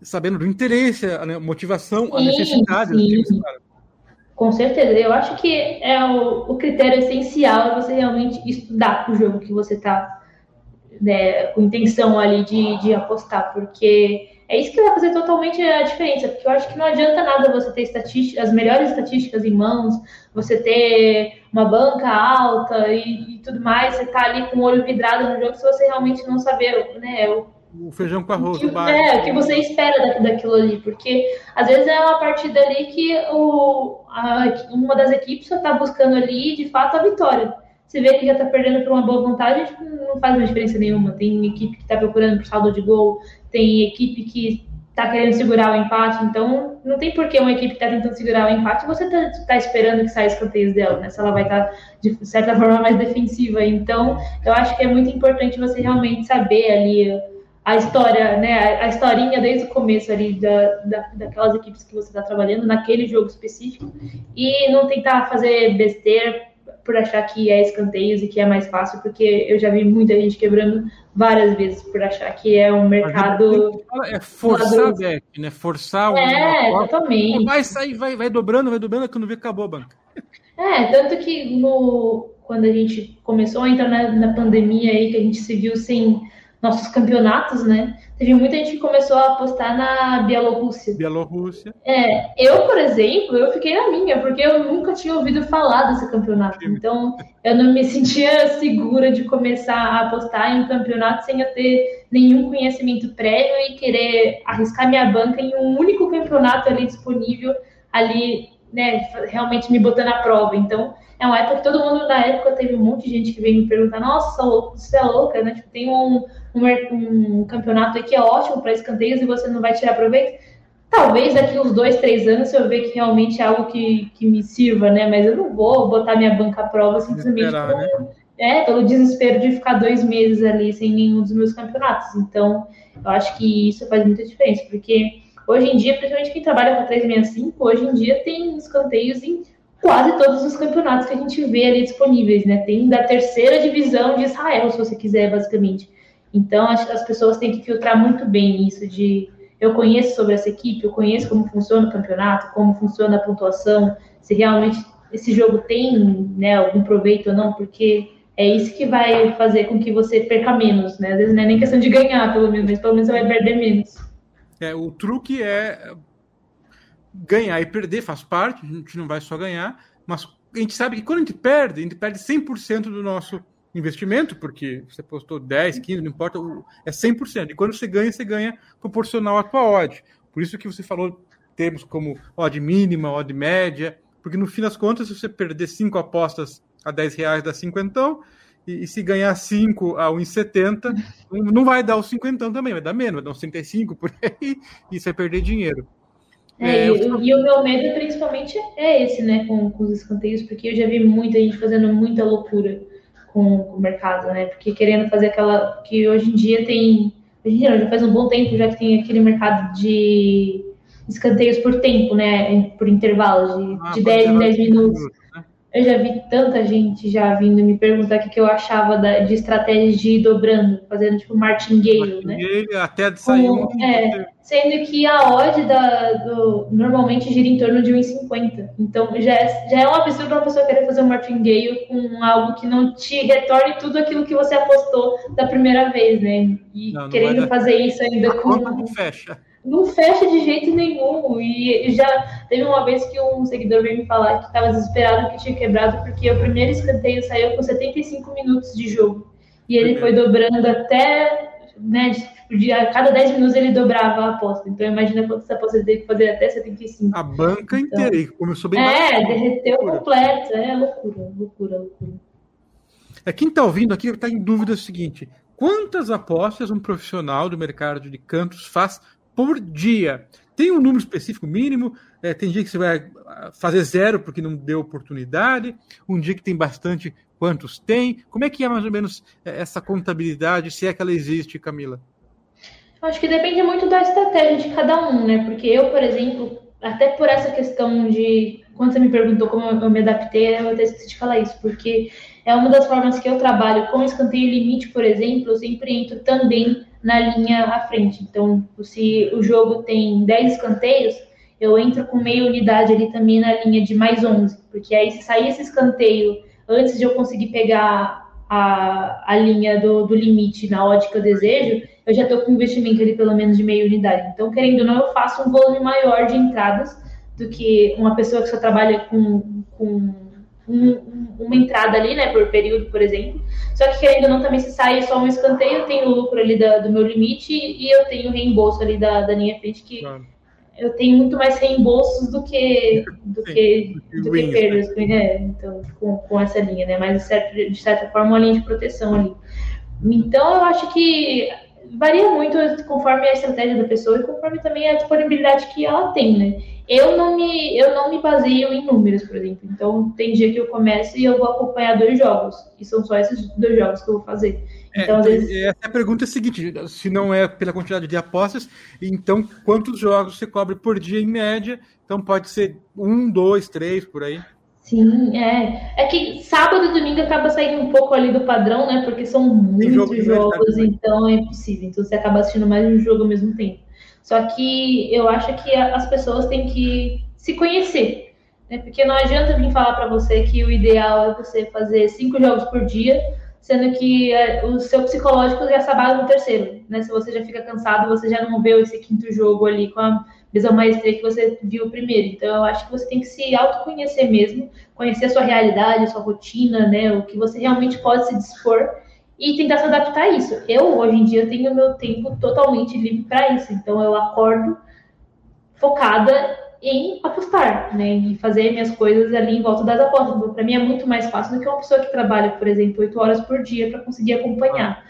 sabendo do interesse, a motivação, sim, a necessidade sim. do time. Com certeza, eu acho que é o, o critério essencial é você realmente estudar o jogo que você está né, com intenção ali de, de apostar, porque é isso que vai fazer totalmente a diferença, porque eu acho que não adianta nada você ter as melhores estatísticas em mãos, você ter uma banca alta e, e tudo mais, você tá ali com o olho vidrado no jogo se você realmente não saber, né, o, o feijão com arroz. Que, é, o que você espera da, daquilo ali, porque às vezes é uma partida ali que o, a, uma das equipes só tá buscando ali, de fato, a vitória você vê que já tá perdendo por uma boa vantagem, tipo, não faz uma diferença nenhuma. Tem equipe que tá procurando por saldo de gol, tem equipe que tá querendo segurar o empate, então não tem por que uma equipe que tá tentando segurar o empate você tá, tá esperando que saia escanteios dela, né? Se ela vai estar, tá, de certa forma, mais defensiva. Então, eu acho que é muito importante você realmente saber ali a história, né, a historinha desde o começo ali da, da, daquelas equipes que você está trabalhando naquele jogo específico e não tentar fazer besteira por achar que é escanteios e que é mais fácil, porque eu já vi muita gente quebrando várias vezes por achar que é um mercado. É forçar bet, né? Forçar o. É, totalmente. Vai sair, vai, vai dobrando, vai dobrando, quando vê acabou a banca. É, tanto que no, quando a gente começou a entrar na, na pandemia aí, que a gente se viu sem nossos campeonatos, né? Teve muita gente que começou a apostar na Bielorrússia. Bielorrússia. É, eu, por exemplo, eu fiquei na minha, porque eu nunca tinha ouvido falar desse campeonato. Então, eu não me sentia segura de começar a apostar em um campeonato sem eu ter nenhum conhecimento prévio e querer arriscar minha banca em um único campeonato ali disponível, ali, né, realmente me botando à prova. Então, é uma época que todo mundo na época teve um monte de gente que veio me perguntar: Nossa, você é louca, né? Tipo, tem um, um, um campeonato aqui é ótimo para escanteios e você não vai tirar proveito. Talvez daqui uns dois, três anos eu ver que realmente é algo que, que me sirva, né? Mas eu não vou botar minha banca à prova simplesmente Esperar, né? é, pelo desespero de ficar dois meses ali sem nenhum dos meus campeonatos. Então, eu acho que isso faz muita diferença, porque hoje em dia, principalmente quem trabalha com 365, hoje em dia tem escanteios em quase todos os campeonatos que a gente vê ali disponíveis, né? Tem da terceira divisão de Israel, se você quiser, basicamente. Então, as, as pessoas têm que filtrar muito bem isso de eu conheço sobre essa equipe, eu conheço como funciona o campeonato, como funciona a pontuação, se realmente esse jogo tem né, algum proveito ou não, porque é isso que vai fazer com que você perca menos, né? Às vezes não é nem questão de ganhar, pelo menos, mas pelo menos você vai perder menos. É, o truque é ganhar e perder, faz parte, a gente não vai só ganhar, mas a gente sabe que quando a gente perde, a gente perde 100% do nosso investimento, porque você postou 10, 15, não importa, é 100%. E quando você ganha, você ganha proporcional à tua odd. Por isso que você falou termos como odd mínima, odd média, porque no fim das contas, se você perder 5 apostas a 10 reais, dá 50, e, e se ganhar 5 a 1,70, não vai dar os 50 também, vai dar menos, vai dar uns 35 por aí, e você vai perder dinheiro. É, é, eu... e, o meu medo principalmente é esse, né, com, com os escanteios, porque eu já vi muita gente fazendo muita loucura com, com o mercado, né? Porque querendo fazer aquela. que hoje em dia tem. Hoje em dia, já faz um bom tempo já que tem aquele mercado de escanteios por tempo, né? Por intervalos, de, ah, de 10 em 10 minutos. minutos? Eu já vi tanta gente já vindo me perguntar o que, que eu achava da, de estratégia de ir dobrando, fazendo tipo martingale, né? até de sair um... é, sendo que a odd da, do, normalmente gira em torno de 1,50. Então já é, já é um absurdo uma pessoa querer fazer um martingale com algo que não te retorne tudo aquilo que você apostou da primeira vez, né? E não, não querendo fazer isso ainda a com. Não fecha não fecha de jeito nenhum. E já teve uma vez que um seguidor veio me falar que estava desesperado que tinha quebrado porque o primeiro escanteio saiu com 75 minutos de jogo. E ele foi dobrando até, né, de, a cada 10 minutos ele dobrava a aposta. Então imagina quantas apostas ele teve que fazer até 75. A banca então, inteira, começou bem É, derreteu loucura. completo. É loucura, loucura, loucura. É, quem está ouvindo aqui está em dúvida o seguinte: quantas apostas um profissional do mercado de cantos faz por dia. Tem um número específico mínimo, é, tem dia que você vai ah, fazer zero porque não deu oportunidade, um dia que tem bastante, quantos tem? Como é que é mais ou menos é, essa contabilidade, se é que ela existe, Camila? Acho que depende muito da estratégia de cada um, né? Porque eu, por exemplo, até por essa questão de. Quando você me perguntou como eu me adaptei, eu até esqueci de falar isso, porque é uma das formas que eu trabalho com escanteio limite, por exemplo, eu sempre entro também na linha à frente. Então, se o jogo tem 10 escanteios, eu entro com meia unidade ali também na linha de mais 11, porque aí se sair esse escanteio antes de eu conseguir pegar a, a linha do, do limite na odd que eu desejo, eu já estou com um investimento ali pelo menos de meia unidade. Então, querendo ou não, eu faço um volume maior de entradas do que uma pessoa que só trabalha com, com um, uma entrada ali, né, por período, por exemplo. Só que querendo ou não, também se sai só um escanteio, eu tenho o lucro ali da, do meu limite e eu tenho reembolso ali da, da linha frente, que claro. eu tenho muito mais reembolsos do que, do Sim, que, do que perdas, né? Então, com, com essa linha, né? Mas de certa, de certa forma, uma linha de proteção ali. Então, eu acho que varia muito conforme a estratégia da pessoa e conforme também a disponibilidade que ela tem, né? Eu não me, eu não me baseio em números, por exemplo. Então, tem dia que eu começo e eu vou acompanhar dois jogos. E são só esses dois jogos que eu vou fazer. É, então, às vezes... Essa é a pergunta é a seguinte: se não é pela quantidade de apostas, então quantos jogos você cobre por dia em média? Então pode ser um, dois, três, por aí. Sim, é. É que sábado e domingo acaba saindo um pouco ali do padrão, né? Porque são muitos jogo jogos, então é impossível. Então você acaba assistindo mais de um jogo ao mesmo tempo. Só que eu acho que as pessoas têm que se conhecer. Né? Porque não adianta vir falar para você que o ideal é você fazer cinco jogos por dia, sendo que é, o seu psicológico já sabe no terceiro. Né? Se você já fica cansado, você já não vê esse quinto jogo ali com a mesma maestria que você viu primeiro. Então, eu acho que você tem que se autoconhecer mesmo, conhecer a sua realidade, a sua rotina, né? o que você realmente pode se dispor e tentar se adaptar a isso. Eu, hoje em dia, tenho meu tempo totalmente livre para isso. Então, eu acordo focada em apostar, né? E fazer minhas coisas ali em volta das apostas. Então, para mim é muito mais fácil do que uma pessoa que trabalha, por exemplo, oito horas por dia para conseguir acompanhar.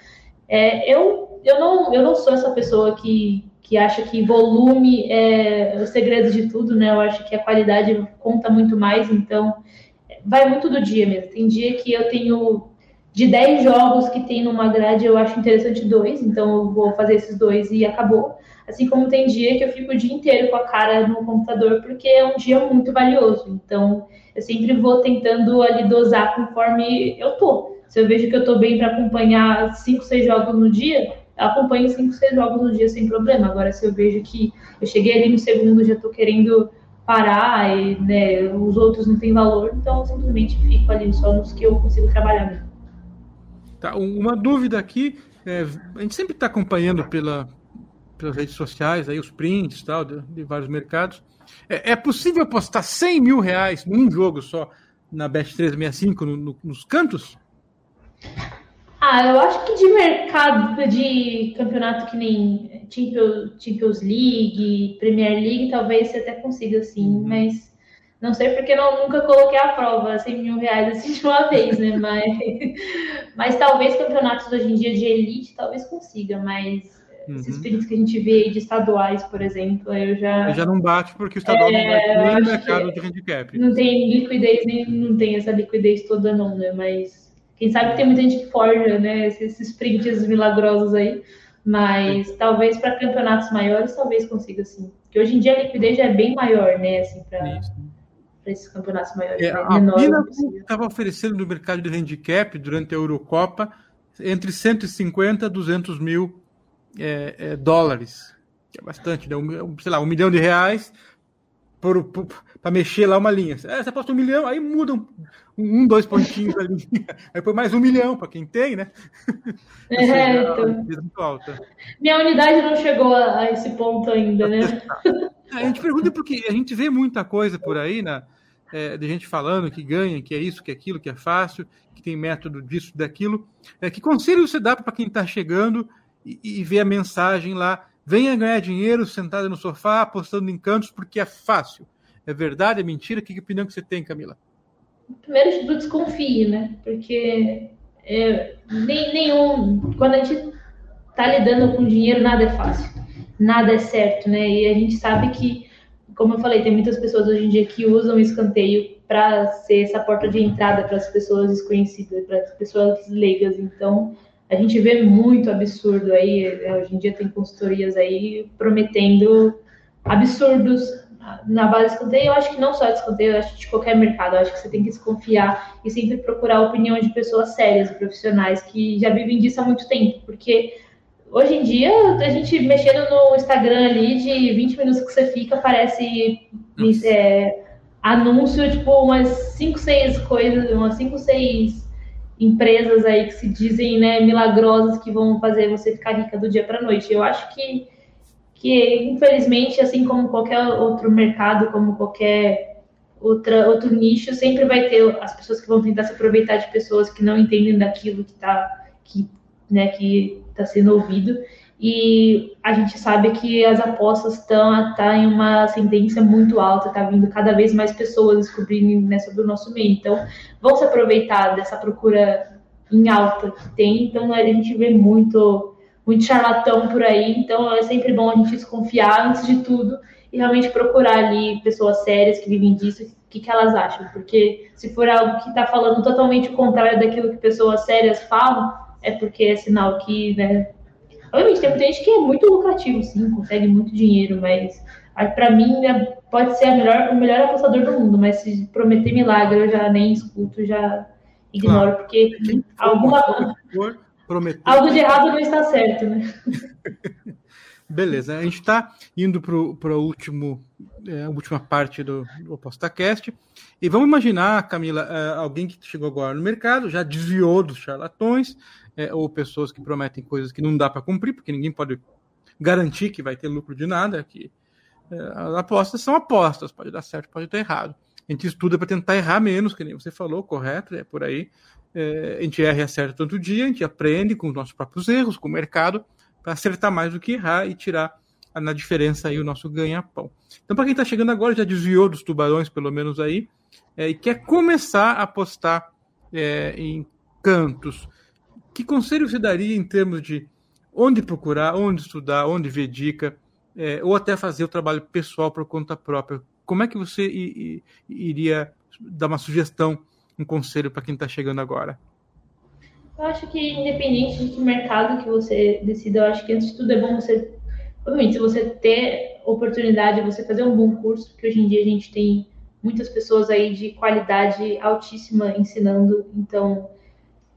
É, eu, eu, não, eu não sou essa pessoa que, que acha que volume é o segredo de tudo, né? Eu acho que a qualidade conta muito mais, então vai muito do dia mesmo. Tem dia que eu tenho de 10 jogos que tem numa grade, eu acho interessante dois, então eu vou fazer esses dois e acabou. Assim como tem dia que eu fico o dia inteiro com a cara no computador, porque é um dia muito valioso. Então, eu sempre vou tentando ali dosar conforme eu tô. Se eu vejo que eu tô bem para acompanhar 5, 6 jogos no dia, eu acompanho 5, 6 jogos no dia sem problema. Agora, se eu vejo que eu cheguei ali no segundo, já tô querendo parar e né, os outros não têm valor, então eu simplesmente fico ali só nos que eu consigo trabalhar mesmo. Tá, uma dúvida aqui, é, a gente sempre está acompanhando pela, pelas redes sociais, aí os prints tal, de, de vários mercados. É, é, possível apostar 100 mil reais num jogo só na Bet 365 no, no, nos cantos? Ah, eu acho que de mercado de campeonato que nem Champions League, Premier League, talvez você até consiga sim, uhum. mas não sei porque eu nunca coloquei a prova 100 mil reais assim de uma vez, né? Mas, mas talvez campeonatos hoje em dia de elite talvez consiga, mas uhum. esses prints que a gente vê de estaduais, por exemplo, eu já. já não bate porque o estadual é, não bate nem no mercado de handicap. Não tem liquidez, nem não tem essa liquidez toda, não, né? Mas quem sabe tem muita gente que forja, né? Esses prints milagrosos aí. Mas Sim. talvez para campeonatos maiores, talvez consiga sim. Porque hoje em dia a liquidez já é bem maior, né? Assim, pra... esses campeonatos maiores. É, a Pinnacle estava oferecendo no mercado de handicap durante a Eurocopa entre 150 e 200 mil é, é, dólares, que é bastante, né? um, sei lá, um milhão de reais para mexer lá uma linha. É, você aposta um milhão, aí muda um, um dois pontinhos ali, aí põe mais um milhão para quem tem, né? É, então... Minha unidade não chegou a, a, esse ponto ainda, né? A gente pergunta porque a gente vê muita coisa por aí, né? É, de gente falando que ganha, que é isso, que é aquilo, que é fácil, que tem método disso, daquilo. É, que conselho você dá para quem está chegando e, e vê a mensagem lá? Venha ganhar dinheiro sentado no sofá, apostando em cantos, porque é fácil. É verdade, é mentira? Que opinião que você tem, Camila? Primeiro tudo, desconfie, né? Porque é, nem, nenhum. Quando a gente está lidando com dinheiro, nada é fácil. Nada é certo, né? E a gente sabe que, como eu falei, tem muitas pessoas hoje em dia que usam o escanteio para ser essa porta de entrada para as pessoas desconhecidas, para as pessoas leigas. Então, a gente vê muito absurdo aí. Hoje em dia tem consultorias aí prometendo absurdos na base de escanteio. Eu acho que não só de escanteio, eu acho de qualquer mercado. Eu acho que você tem que desconfiar e sempre procurar a opinião de pessoas sérias profissionais que já vivem disso há muito tempo. Porque hoje em dia, a gente mexendo no Instagram ali, de 20 minutos que você fica, parece é, anúncio, tipo, umas 5, 6 coisas, umas 5, 6 empresas aí que se dizem né, milagrosas que vão fazer você ficar rica do dia para noite. Eu acho que, que, infelizmente, assim como qualquer outro mercado, como qualquer outra, outro nicho, sempre vai ter as pessoas que vão tentar se aproveitar de pessoas que não entendem daquilo que está que, né, que tá sendo ouvido e a gente sabe que as apostas estão tá em uma tendência muito alta, tá vindo cada vez mais pessoas descobrindo né, sobre o nosso meio. Então, vão se aproveitar dessa procura em alta que tem. Então, a gente vê muito, muito charlatão por aí. Então, é sempre bom a gente desconfiar antes de tudo e realmente procurar ali pessoas sérias que vivem disso, o que, que elas acham. Porque se for algo que está falando totalmente o contrário daquilo que pessoas sérias falam, é porque é sinal que né, Obviamente, tem muita gente que é muito lucrativo, sim, consegue muito dinheiro, mas para mim né, pode ser melhor, o melhor apostador do mundo, mas se prometer milagre eu já nem escuto, já ignoro, claro. porque alguma, algo de errado não está certo, né? Beleza, a gente está indo para a é, última parte do, do ApostaCast. E vamos imaginar, Camila, é, alguém que chegou agora no mercado, já desviou dos charlatões, é, ou pessoas que prometem coisas que não dá para cumprir, porque ninguém pode garantir que vai ter lucro de nada, que é, as apostas são apostas, pode dar certo, pode dar errado. A gente estuda para tentar errar menos, que nem você falou, correto, é por aí. É, a gente erra e acerta tanto dia, a gente aprende com os nossos próprios erros, com o mercado, para acertar mais do que errar e tirar na diferença aí o nosso ganha-pão. Então, para quem está chegando agora, já desviou dos tubarões, pelo menos aí, é, e quer começar a apostar é, em cantos, que conselho você daria em termos de onde procurar, onde estudar, onde ver dica, é, ou até fazer o trabalho pessoal por conta própria? Como é que você iria dar uma sugestão, um conselho para quem está chegando agora? Eu acho que independente de que mercado que você decida, eu acho que antes de tudo é bom você, obviamente, se você ter oportunidade, você fazer um bom curso, porque hoje em dia a gente tem muitas pessoas aí de qualidade altíssima ensinando, então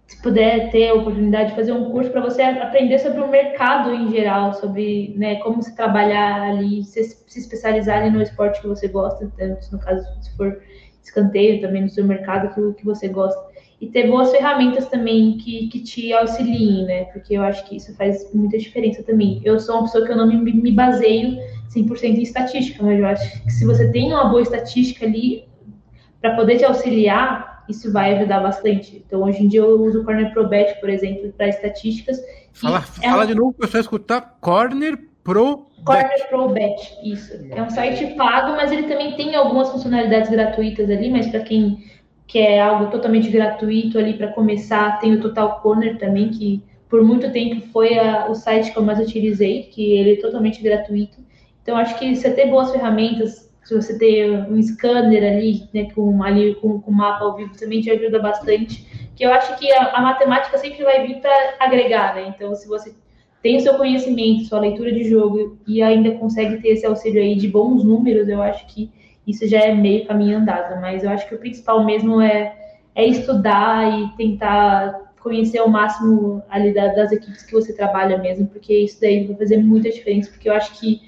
se puder ter a oportunidade de fazer um curso para você aprender sobre o mercado em geral, sobre né, como se trabalhar ali, se, se especializar ali no esporte que você gosta, tanto no caso se for escanteio também no seu mercado que, que você gosta. E ter boas ferramentas também que, que te auxiliem, né? Porque eu acho que isso faz muita diferença também. Eu sou uma pessoa que eu não me, me baseio 100% em estatística, mas eu acho que se você tem uma boa estatística ali, para poder te auxiliar, isso vai ajudar bastante. Então, hoje em dia, eu uso o Corner Pro Bet, por exemplo, para estatísticas. Fala, é fala de novo para você escutar Corner Pro Corner Bet. Pro Bet, isso. É um site pago, mas ele também tem algumas funcionalidades gratuitas ali, mas para quem quer algo totalmente gratuito ali para começar, tem o Total Corner também, que por muito tempo foi a, o site que eu mais utilizei, que ele é totalmente gratuito. Então, acho que você ter boas ferramentas se você ter um scanner ali, né, com, ali, com, com mapa ao vivo, também te ajuda bastante. Que eu acho que a, a matemática sempre vai vir para agregar, né? Então, se você tem o seu conhecimento, sua leitura de jogo e ainda consegue ter esse auxílio aí de bons números, eu acho que isso já é meio caminho andado. Mas eu acho que o principal mesmo é, é estudar e tentar conhecer ao máximo ali das equipes que você trabalha mesmo, porque isso daí vai fazer muita diferença, porque eu acho que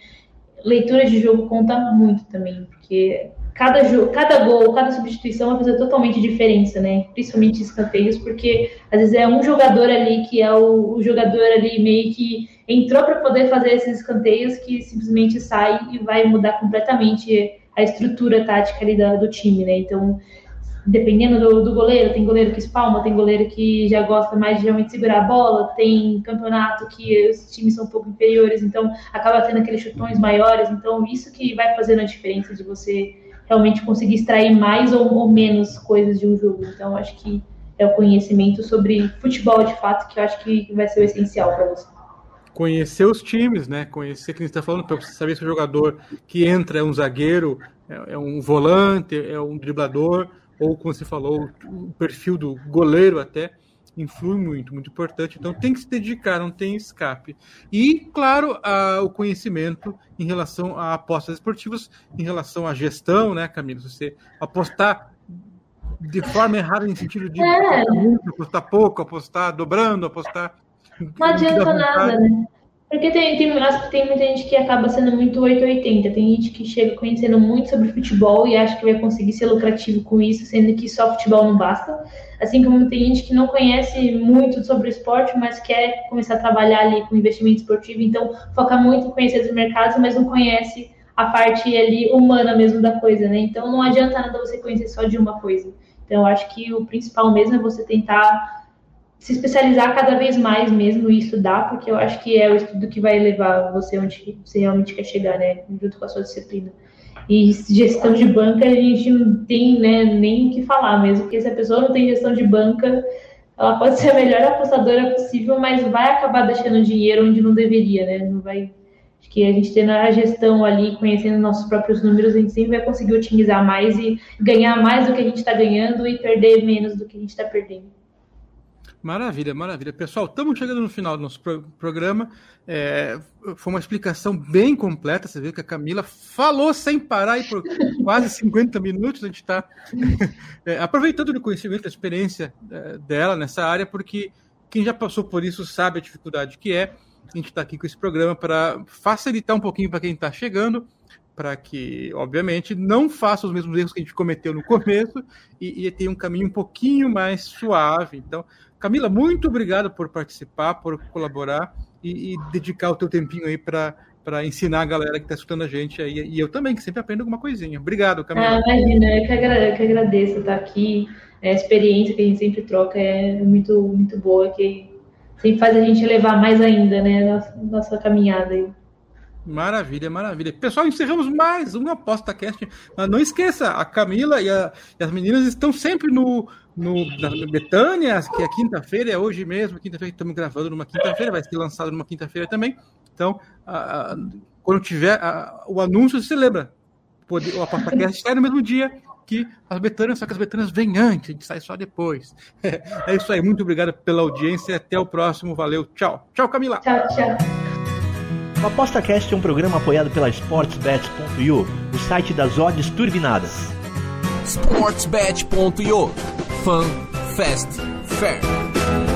leitura de jogo conta muito também, porque cada, jogo, cada gol, cada substituição vai fazer totalmente diferença, né? Principalmente escanteios, porque às vezes é um jogador ali que é o, o jogador ali meio que entrou para poder fazer esses escanteios que simplesmente sai e vai mudar completamente a estrutura tática ali da, do time, né? Então, dependendo do, do, goleiro, tem goleiro que espalma, tem goleiro que já gosta mais de realmente segurar a bola, tem campeonato que os times são um pouco inferiores, então acaba tendo aqueles chutões maiores, então isso que vai fazendo a diferença de você realmente conseguir extrair mais ou, ou menos coisas de um jogo. Então, acho que é o conhecimento sobre futebol de fato que eu acho que vai ser o essencial para você conhecer os times, né? Conhecer quem está falando, para você saber se o jogador que entra é um zagueiro, é, é, um volante, é um driblador, ou como você falou, o perfil do goleiro até influi muito, muito importante. Então tem que se dedicar, não tem escape. E, claro, a, o conhecimento em relação a apostas esportivas, em relação à gestão, né, Camilo? Você apostar de forma errada no sentido de é. apostar pouco, apostar dobrando, apostar não adianta nada, né? Porque tem, tem, tem muita gente que acaba sendo muito 880. Tem gente que chega conhecendo muito sobre futebol e acha que vai conseguir ser lucrativo com isso, sendo que só futebol não basta. Assim como tem gente que não conhece muito sobre o esporte, mas quer começar a trabalhar ali com investimento esportivo, então foca muito em conhecer os mercados, mas não conhece a parte ali humana mesmo da coisa, né? Então não adianta nada você conhecer só de uma coisa. Então eu acho que o principal mesmo é você tentar se especializar cada vez mais mesmo e estudar, porque eu acho que é o estudo que vai levar você onde você realmente quer chegar, né? Junto com a sua disciplina. E gestão de banca a gente não tem né, nem o que falar mesmo, porque se a pessoa não tem gestão de banca, ela pode ser a melhor apostadora possível, mas vai acabar deixando dinheiro onde não deveria, né? Não vai. Acho que a gente tendo a gestão ali, conhecendo nossos próprios números, a gente sempre vai conseguir otimizar mais e ganhar mais do que a gente está ganhando e perder menos do que a gente está perdendo. Maravilha, maravilha. Pessoal, estamos chegando no final do nosso pro programa. É, foi uma explicação bem completa. Você viu que a Camila falou sem parar e por quase 50 minutos. A gente está é, aproveitando o conhecimento, a experiência é, dela nessa área, porque quem já passou por isso sabe a dificuldade que é. A gente está aqui com esse programa para facilitar um pouquinho para quem está chegando, para que, obviamente, não faça os mesmos erros que a gente cometeu no começo e, e tenha um caminho um pouquinho mais suave. Então, Camila, muito obrigado por participar, por colaborar e, e dedicar o teu tempinho aí para para ensinar a galera que está escutando a gente aí. E eu também, que sempre aprendo alguma coisinha. Obrigado, Camila. Ah, imagina, eu que, agra que agradeço estar aqui. É, a experiência que a gente sempre troca é muito, muito boa, que sempre faz a gente levar mais ainda, né, nossa, nossa caminhada aí. Maravilha, maravilha. Pessoal, encerramos mais um Aposta Cast. Mas não esqueça, a Camila e, a, e as meninas estão sempre no, no, na Betânia, que é quinta-feira, é hoje mesmo, quinta-feira, estamos gravando numa quinta-feira, vai ser lançado numa quinta-feira também. Então, a, a, quando tiver a, o anúncio, você lembra. Pode, o ApostaCast sai no mesmo dia que as Betânias, só que as Betânias vêm antes, a gente sai só depois. É, é isso aí, muito obrigado pela audiência, até o próximo, valeu, tchau. Tchau, Camila. Tchau, tchau. O ApostaCast é um programa apoiado pela SportsBet.io, o site das odds turbinadas. SportsBet.io Fun, Fast, Fair.